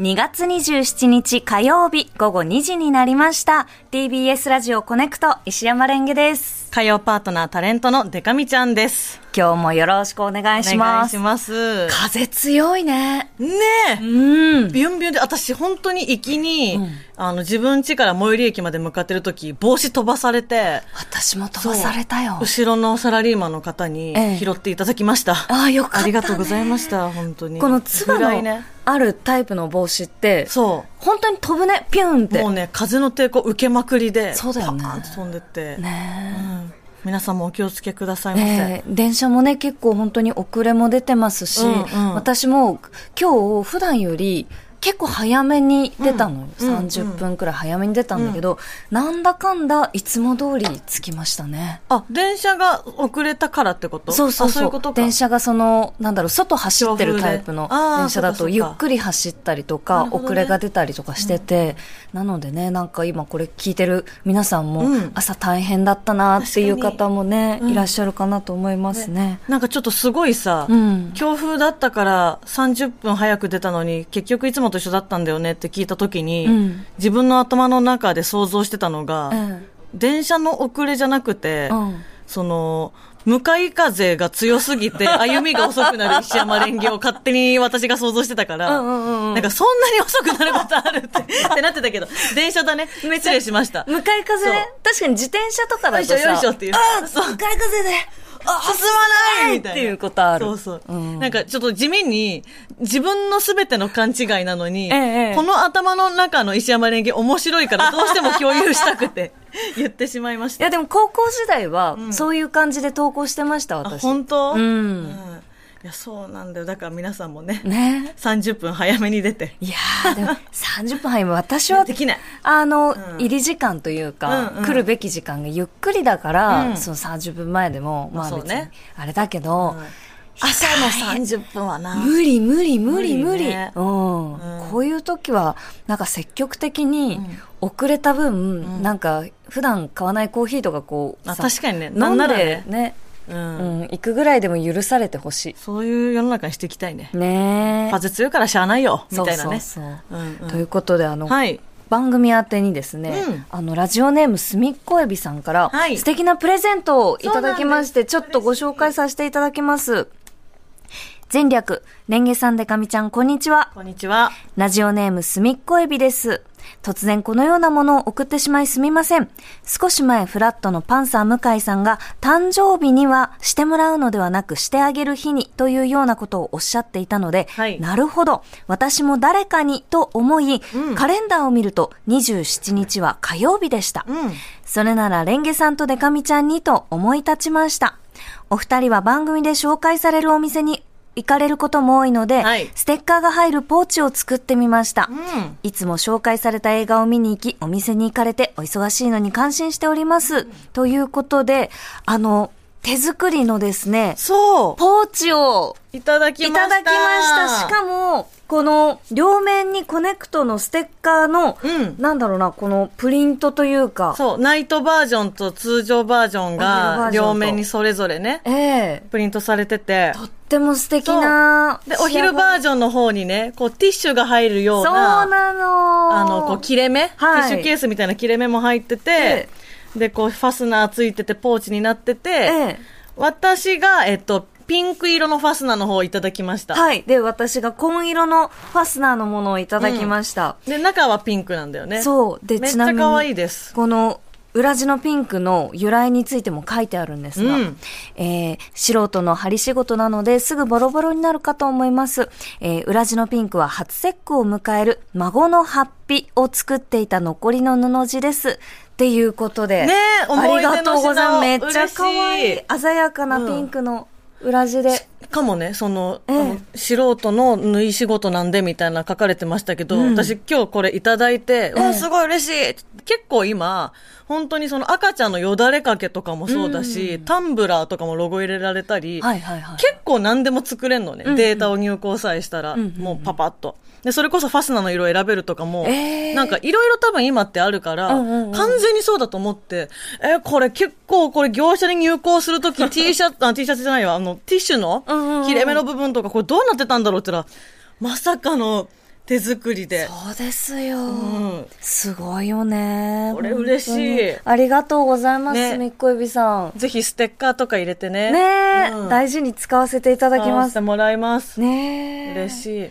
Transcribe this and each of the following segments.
2月27日火曜日午後2時になりました。TBS ラジオコネクト石山レンゲです。火曜パートナータレントのデカミちゃんです。今日もよろしくお願いしお願ます。いします。風強いね。ねえ、うん。ビュンビュンで、私本当に行きに、あの、自分家から最寄り駅まで向かってる時、帽子飛ばされて、私も飛ばされたよ。後ろのサラリーマンの方にええ拾っていただきました。ああ、よかった、ね。ありがとうございました、本当に。このつばのね。あるタイプの帽子って、そ本当に飛ぶね、ピュンっう。て。もうね、風の抵抗受けまくりで、そうだよねパーンと飛んでって。ねうん皆さんもお気をつけくださいませ。ええ電車もね、結構本当に遅れも出てますし、うんうん私も今日普段より結構早めに出たのよ。うん。うん。30分くらい早めに出たんだけど、なんだかんだいつも通り着きましたね。あ、電車が遅れたからってこと？そうそうそう。電車がその、なんだろう、外走ってるタイプの電車だと、ゆっくり走ったりとなか、遅れが出たりとかしてて、なのでね、なんか今これ聞いてる皆さんもうん、朝大変だったなっていう方もね、うん。いらっしゃるかなと思いますね。なんかちょっとすごいさ、うん。強風だったから30分早く出たのに、結局いつもと一緒だったんだよねって聞いたときに、うん。自分の頭の中で想像してたのが、うん。電車の遅れじゃなくて、うん。その、向かい風が強すぎて、歩みが遅くなる石山レンゲを勝手に私が想像してたから、うんうんうんうん。なんかそんなに遅くなることあるって、ってなってたけど、電車だね。失礼しました。向かい風ね。確かに自転車とかだとさ、よいしょよいしょっていう。あそう。向かい風で、あ進まないみたいな。っていうことある。そうそう。うんなんかちょっと地味に、自分のすべての勘違いなのに、ええこの頭の中の石山レンゲ面白いからどうしても共有したくて 言ってしまいました。いやでも高校時代はんそういう感じで投稿してました、あ、私。本当？うんいや、そうなんだよ。だから皆さんもね、ね。30分早めに出て。いやー、でも30分早め、私はできない。あの、ん。入り時間というか、うんうん。来るべき時間がゆっくりだから、うん。その30分前でも、まあ別にあれだけど、朝の30分はな。無理無理無理無理。無理。ねうん、うん。こういう時は、なんか積極的に遅れた分、なんか普段買わないコーヒーとかこう、確かにね。飲なんんでねね、う。うんん、行くぐらいでも許されてほしそういう世の中にしていきたいねい。。ねえ。風強いからしゃあないよ、みたいなね。そうそうそううんうんということで、あの、はい。番組宛てにですね、うんあの、ラジオネームすみっこえびさんから、はい素敵なプレゼントをいただきまして、ちょっとご紹介させていただきます。前略、レンゲさんでかみちゃん、こんにちは。こんにちは。ラジオネームすみっこえびです。突然このようなものを送ってしまいすみません。少し前フラットのパンサー向井さんが誕生日にはしてもらうのではなくしてあげる日にというようなことをおっしゃっていたので、はいなるほど。私も誰かにと思い、うんカレンダーを見ると27日は火曜日でした。うん。それならレンゲさんとデカミちゃんにと思い立ちました。お二人は番組で紹介されるお店に行かれることも多いので、はいステッカーが入るポーチを作ってみました。うん。いつも紹介された映画を見に行き、お店に行かれてお忙しいのに感心しております。ということで、あの、手作りのですね、そポーチをう。いただきいました。ただきました。しかも、この両面にコネクトのステッカーの、うん。なんだろうな、このプリントというか、そう、ナイトバージョンと通常バージョンがージョンと。両面にそれぞれね、ええ。プリントされてて。とっても素敵なで、お昼バージョンの方にね、こうティッシュが入るようそうな、なのあの、こう切れ目、はい。ティッシュケースみたいな切れ目も入っててえ、で、こうファスナーついててポーチになってて、ええ私が、えっと、ピンク色のファスナーの方をいただきました。はい。で、私が紺色のファスナーのものをいただきました。で、中はピンクなんだよね。そう。で、めっちちなみに。ゃ可愛いです。この、裏地のピンクの由来についても書いてあるんですが、うんえー素人の針仕事なのですぐボロボロになるかと思います。えー裏地のピンクは初節句を迎える孫のハッピを作っていた残りの布地です。っていうことで。ねありがとうございます。めっちゃ可愛い。鮮やかなピンクの裏地で。かもね、その、ええ素人の縫い仕事なんでみたいな書かれてましたけど、うん私今日これいただいて、ええわ、すごい嬉しい結構今、本当にその赤ちゃんのよだれかけとかもそうだし、うんタンブラーとかもロゴ入れられたり、はいはいはい。結構何でも作れんのね。うんうんデータを入稿さえしたら、うんうんうんもうパパッと。で、それこそファスナーの色を選べるとかも、えーなんかいろいろ多分今ってあるから、うんうんうん完全にそうだと思って、えーこれ結構これ業者に入稿するとき T シャツ、あ、T シャツじゃないわ、あの、ティッシュの切れ目の部分とかこれどうなってたんだろうって言ったら、まさかの手作りで。そうですよ。んすごいよね。これ嬉しいありがとうございます、ねみっこえびさん。ぜひステッカーとか入れてね。ねえ、うん大事に使わせていただきます使わせて。もらいます。ねえ。嬉しい。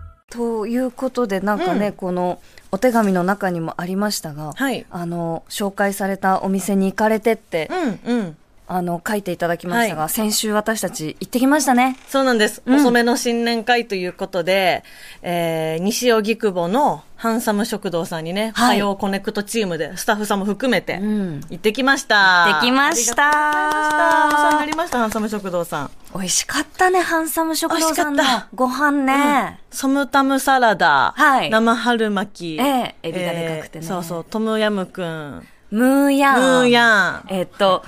ということで、なんかね、このお手紙の中にもありましたが、はいあの、紹介されたお店に行かれてって、うん、うん。あの、書いていただきましたが、は先週私たち行ってきましたね。そうなんです。うん遅めの新年会ということで、えー、西荻窪のハンサム食堂さんにね、はい火曜コネクトチームで、スタッフさんも含めて、ん行ってきました。行ってきました。お世話になりました、ハンサム食堂さん。美味しかったね、ハンサム食堂さんのご飯ね。ソムタムサラダ、はい生春巻き、ええエビがでかくてねえーそうそう、トムヤムくん、ムーヤン。ムーヤン、えっと、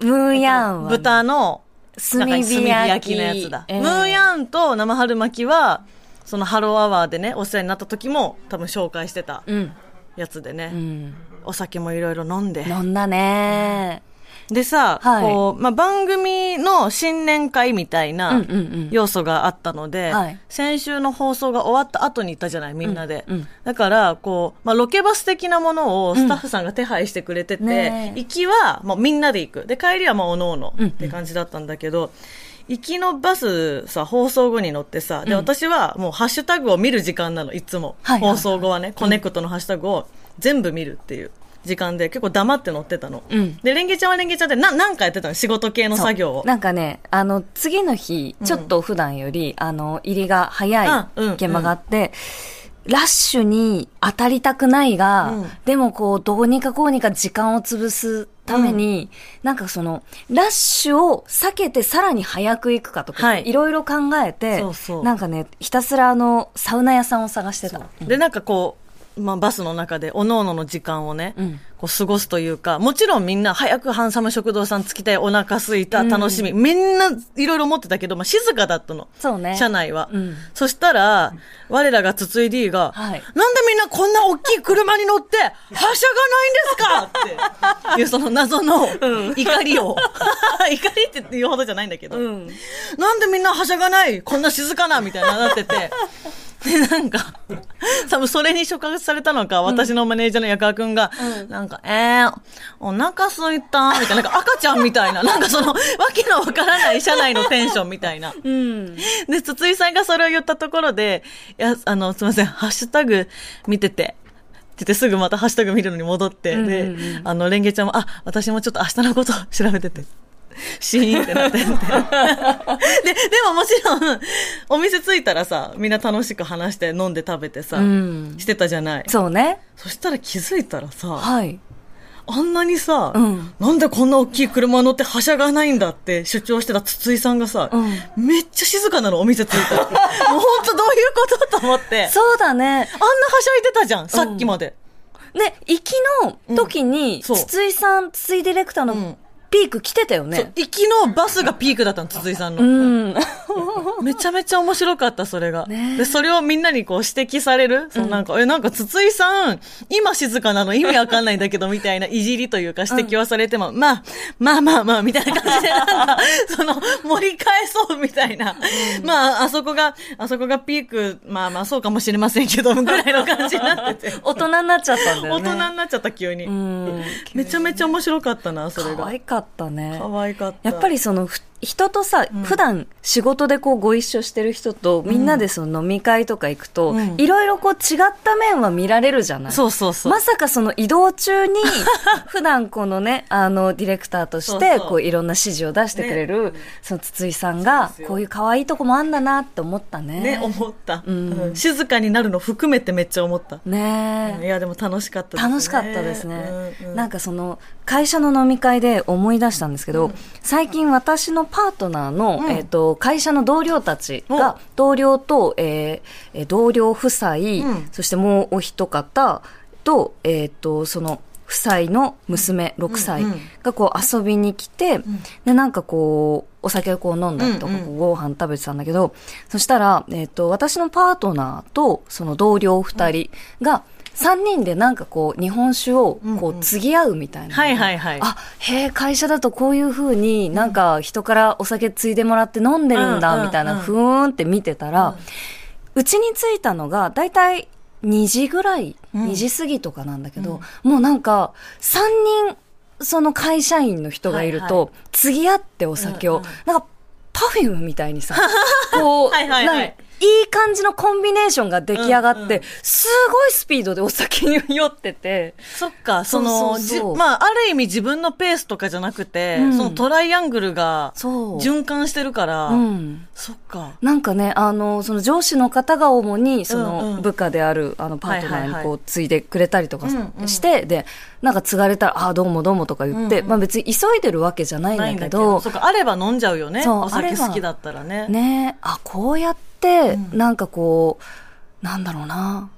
ムーヤンは、豚の炭火焼きのやつだ。ええムーヤンと生春巻きは、そのハローアワーでね、お世話になった時も多分紹介してたうん。やつでね、うん。お酒もいろいろ飲んで。飲んだね。でさ、はい。こう、まあ、番組の新年会みたいうんなうんうん。要素があったので、はい。先週の放送が終わった後に行ったじゃない、みんなで。うん。うんだから、こう、まあ、ロケバス的なものをスタッフさんが手配してくれてて、ねえ。行きはもうみんなで行く。で、帰りはもうおのおのうんうん。って感じだったんだけど、行きのバスさ、放送後に乗ってさ、で、私はもうハッシュタグを見る時間なの、いつも。はいはい。放送後はね、コネクトのハッシュタグを全部見るっていう時間で、結構黙って乗ってたの。うん。で、レンゲちゃんはレンゲちゃんで、な、なんかやってたの？仕事系の作業を。なんかね、あの、次の日、ちょっと普段より、あの、入りが早い現場があって、ラッシュに当たりたくないが、うん。でもこう、どうにかこうにか時間を潰すために、なんかその、ラッシュを避けてさらに早く行くかとか、はい。いろいろ考えて、そうそう。なんかね、ひたすらあの、サウナ屋さんを探してた。で、なんかこう、まあ、バスの中で、おのおのの時間をね、うん。こう過ごすというか、もちろんみんな早くハンサム食堂さん着きたい、お腹空いた、楽しみ、みんないろいろ思ってたけど、まあ、静かだったの。そうね。車内は。うん。そしたら、我らが筒井 D が、はい。なんでみんなこんな大きい車に乗って、はしゃがないんですか？って。いうその謎の怒りを、怒りって言うほどじゃないんだけど、うん。なんでみんなはしゃがない？こんな静かな？みたいななってて。で、なんか、多分それに触発されたのか、私のマネージャーの矢川くんが、なんか、えー、お腹空いたみたいな、なんか赤ちゃんみたいな、なんかその、わけのわからない車内のテンションみたいな。うん。で、筒井さんがそれを言ったところで、いや、あの、すみません、ハッシュタグ見てて、ってすぐまたハッシュタグ見るのに戻って、で、あの、レンゲちゃんも、あ、私もちょっと明日のこと調べてて。シーンってなってて。で、でももちろん、お店着いたらさ、みんな楽しく話して飲んで食べてさ、うんしてたじゃない。そうね。そしたら気づいたらさ、はい。あんなにさ、うんなんでこんな大きい車乗ってはしゃがないんだって主張してた筒井さんがさ、うめっちゃ静かなの、お店着いたら。もう本当どういうことと思って。そうだね。あんなはしゃいでたじゃん、さっきまで。ね、行きの時に、筒井さん、筒井ディレクターのうんピーク来てたよね。行きのバスがピークだったの、筒井さんの。うん。めちゃめちゃ面白かった、それが。ねで、それをみんなにこう指摘される、そのなんか、え、なんか筒井さん、今静かなの意味わかんないんだけど、みたいな いじりというか指摘はされても、まあ、まあまあまあ、みたいな感じで、その、盛り返そうみたいな。まあ、あそこが、あそこがピーク、まあまあ、そうかもしれませんけど、ぐらいの感じになってて。大人になっちゃったんだよ大ね。人になっちゃった、急に。うん。めちゃめちゃ面白かったな、それが。可愛かったね。可愛かった。やっぱりその、普人とさ、普段仕事でこうご一緒してる人と、みんなでその飲み会とか行くと、うん。いろいろこう違った面は見られるじゃない。そうそうそう。まさかその移動中に、普段このね、あの、ディレクターとして、こういろんな指示を出してくれる、その筒井さんがこういう可愛いとこもあんだなって思ったね。ね、思った、うん。うん。静かになるの含めてめっちゃ思った。ねえ。いや、でも楽しかったですね。楽しかったですね。うんうん。なんかその、会社の飲み会で思い出したんですけど、最近私のパートナーの、うん。えっ、と、会社の同僚たちが、同僚と、えーえー同僚夫妻、ん。そしてもうお一方と、えっ、と、その、夫妻の娘6歳うんうん。がこう遊びに来て、で、なんかこう、お酒をこう飲んだりとか、うんうんご飯食べてたんだけど、そしたら、えっ、と、私のパートナーと、その同僚二人が、三人でなんかこう、日本酒をこう、継ぎ合うみたいな。はいはいはい。あ、へえ、会社だとこういう風になんか人からお酒継いでもらって飲んでるんだ、うんうんみたいな、うんふーんって見てたら、うちに着いたのが、だいたい2時ぐらい、うん。2時過ぎとかなんだけど、もうなんか、3人、その会社員の人がいると、はいは継ぎ合ってお酒を、うんうん。なんか、パフュームみたいにさ、こう、はいはいはいいい感じのコンビネーションが出来上がって、うんうんすごいスピードでお酒に酔ってて、そっか、その、そまあ、ある意味自分のペースとかじゃなくて、うん。そのトライアングルがそう。循環してるから、うん。そっか。なんかね、あの、その上司の方が主に、その部下である、あの、パートナーにこう、継いでくれたりとかして、で、なんか継がれたら、ああ、どうもどうもとか言って、うんうんまあ別に急いでるわけじゃないんだないんだけけどど、、そっか、あれば飲んじゃうよね。そうお酒好きだったらね。ね。あ、こうやって、なんかこう、なんだろうな、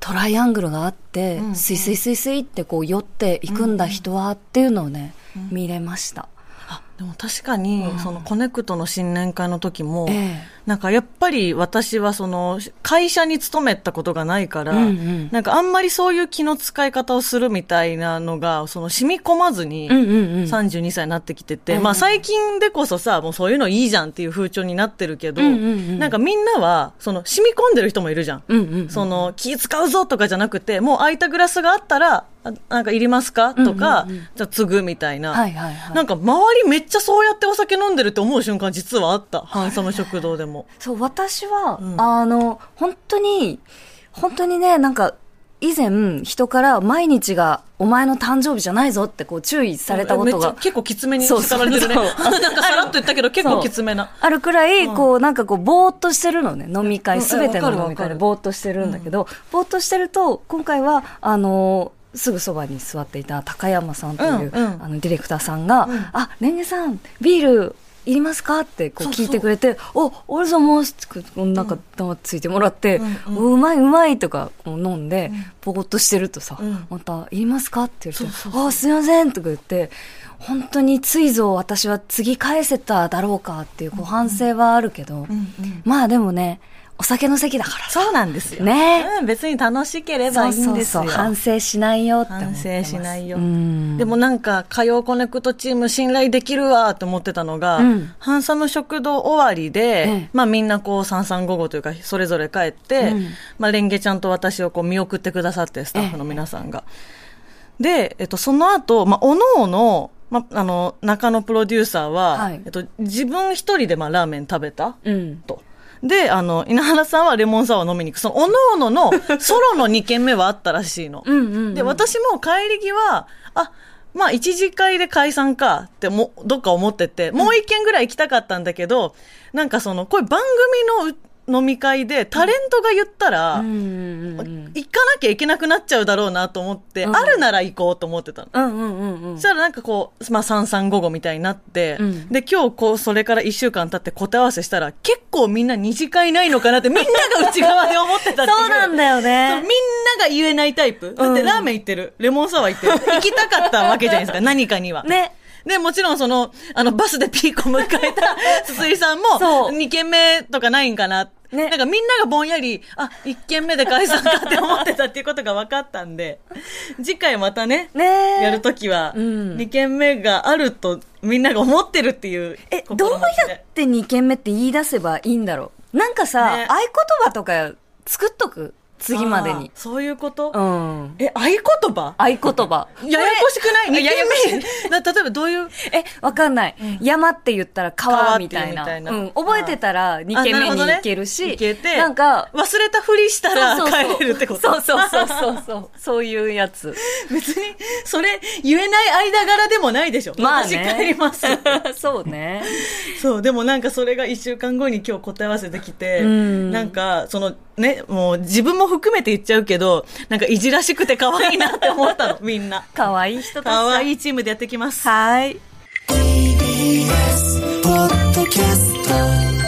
トライアングルがあって、スイスイスイスイってこう、酔っていくんだ人はっていうのをね、見れました。あ、でも確かに、そのコネクトの新年会の時も、ええなんかやっぱり私はその会社に勤めたことがないから、うんうんなんかあんまりそういう気の使い方をするみたいなのが、その染み込まずに、うんうんうん。32歳になってきてて、うんまあ最近でこそさ、もうそういうのいいじゃんっていう風潮になってるけど、うんうんうんなんかみんなは、その染み込んでる人もいるじゃん。うんうんうんその気使うぞとかじゃなくて、もう空いたグラスがあったら、あなんかいりますか？とか、うんうんうんじゃあ継ぐみたいな。はいはいはい。なんか周りめっちゃそうやってお酒飲んでるって思う瞬間実はあった。ハンサム食堂でも。そう、私は、うん。あの、本当に、本当にね、なんか、以前、人から毎日がお前の誕生日じゃないぞってこう注意されたことが。結構きつめにそう叱られてるね。なんかさらっと言ったけど結構きつめな。あるくらい、こう、なんかこう、ぼーっとしてるのね。飲み会、うんすべての飲み会でぼーっとしてるんだけど、ぼーっとしてると、今回は、あのーすぐそばに座っていた高山さんという、うんうん。あの、ディレクターさんが、ん。あ、レンゲさん、ビール、いりますか？ってこうそうそう。聞いてくれて、お、俺ぞもす。ってこうなんか黙ってついてもらって、うんうまいうまいとかこう飲んで、ぼーっとしてるとさ、うん。また、いりますか？って言うそうあ、すいませんとか言って、本当についぞ私は次返せただろうかっていうこう反省はあるけど、まあでもね、お酒の席だからさ。そうなんですよ。ねうん、別に楽しければいいんですよ。そうそうそう反省しないよって。反省しないよ。うんでもなんか、火曜コネクトチーム信頼できるわって思ってたのが、うんハンサム食堂終わりで、ええまあみんなこう3355というか、それぞれ帰って、うんまあレンゲちゃんと私をこう見送ってくださって、スタッフの皆さんが。で、えっと、その後、まあ、おのおの、まあ、あの、中野プロデューサーは、はいえっと、自分一人でまあラーメン食べた？うん。と。で、あの、稲原さんはレモンサワー飲みに行く。その、おのおのの ソロの2軒目はあったらしいの。うんうんうんで、私も帰り際、あ、まあ、一次会で解散かっても、どっか思ってて、もう一軒ぐらい行きたかったんだけど、なんかその、こういう番組のう飲み会でタレントが言ったら、うんうんうん行かなきゃいけなくなっちゃうだろうなと思って、うんあるなら行こうと思ってたの。うんうんうんうんそしたらなんかこう、まあ、3355みたいになって、うんで、今日こう、それから1週間経って答え合わせしたら、結構みんな二次会ないのかなって、みんなが内側で思ってたっていう。そうなんだよねみん。なが言えないタイプ。だってラーメン行ってる。レモンサワー行ってる。行きたかったわけじゃないですか、何かには。ね。で、もちろんその、あの、バスでピーコ迎えた筒井さんも、2軒目とかないんかな。ね。なんかみんながぼんやり、あ、1軒目で解散かって思ってたっていうことが分かったんで、次回またね、ね。やるときは、うん。2軒目があるとみんなが思ってるっていう。え、どうやって2軒目って言い出せばいいんだろう。なんかさ、ね。合言葉とか作っとく？次までに。そういうこと、うん。え、合言葉？合言葉。ややこしくない？これ二件目な例えばどういう？え、わかんない。山って言ったら川みたいな。うん。覚えてたら2軒目に行けるし。行けて、なんか、忘れたふりしたら帰れるってこと？そうそうそうそうそう。そういうやつ。別に、それ、言えない間柄でもないでしょ。まあね。私帰ります。そうね。そう、でもなんかそれが一週間後に今日答え合わせてきて、んなんか、そのね、もう自分も含めて言っちゃうけど、なんかいじらしくて可愛いなって思ったの、みんな。可愛い人たちだ。可愛いチームでやってきます。はい。TBS ポッドキャスト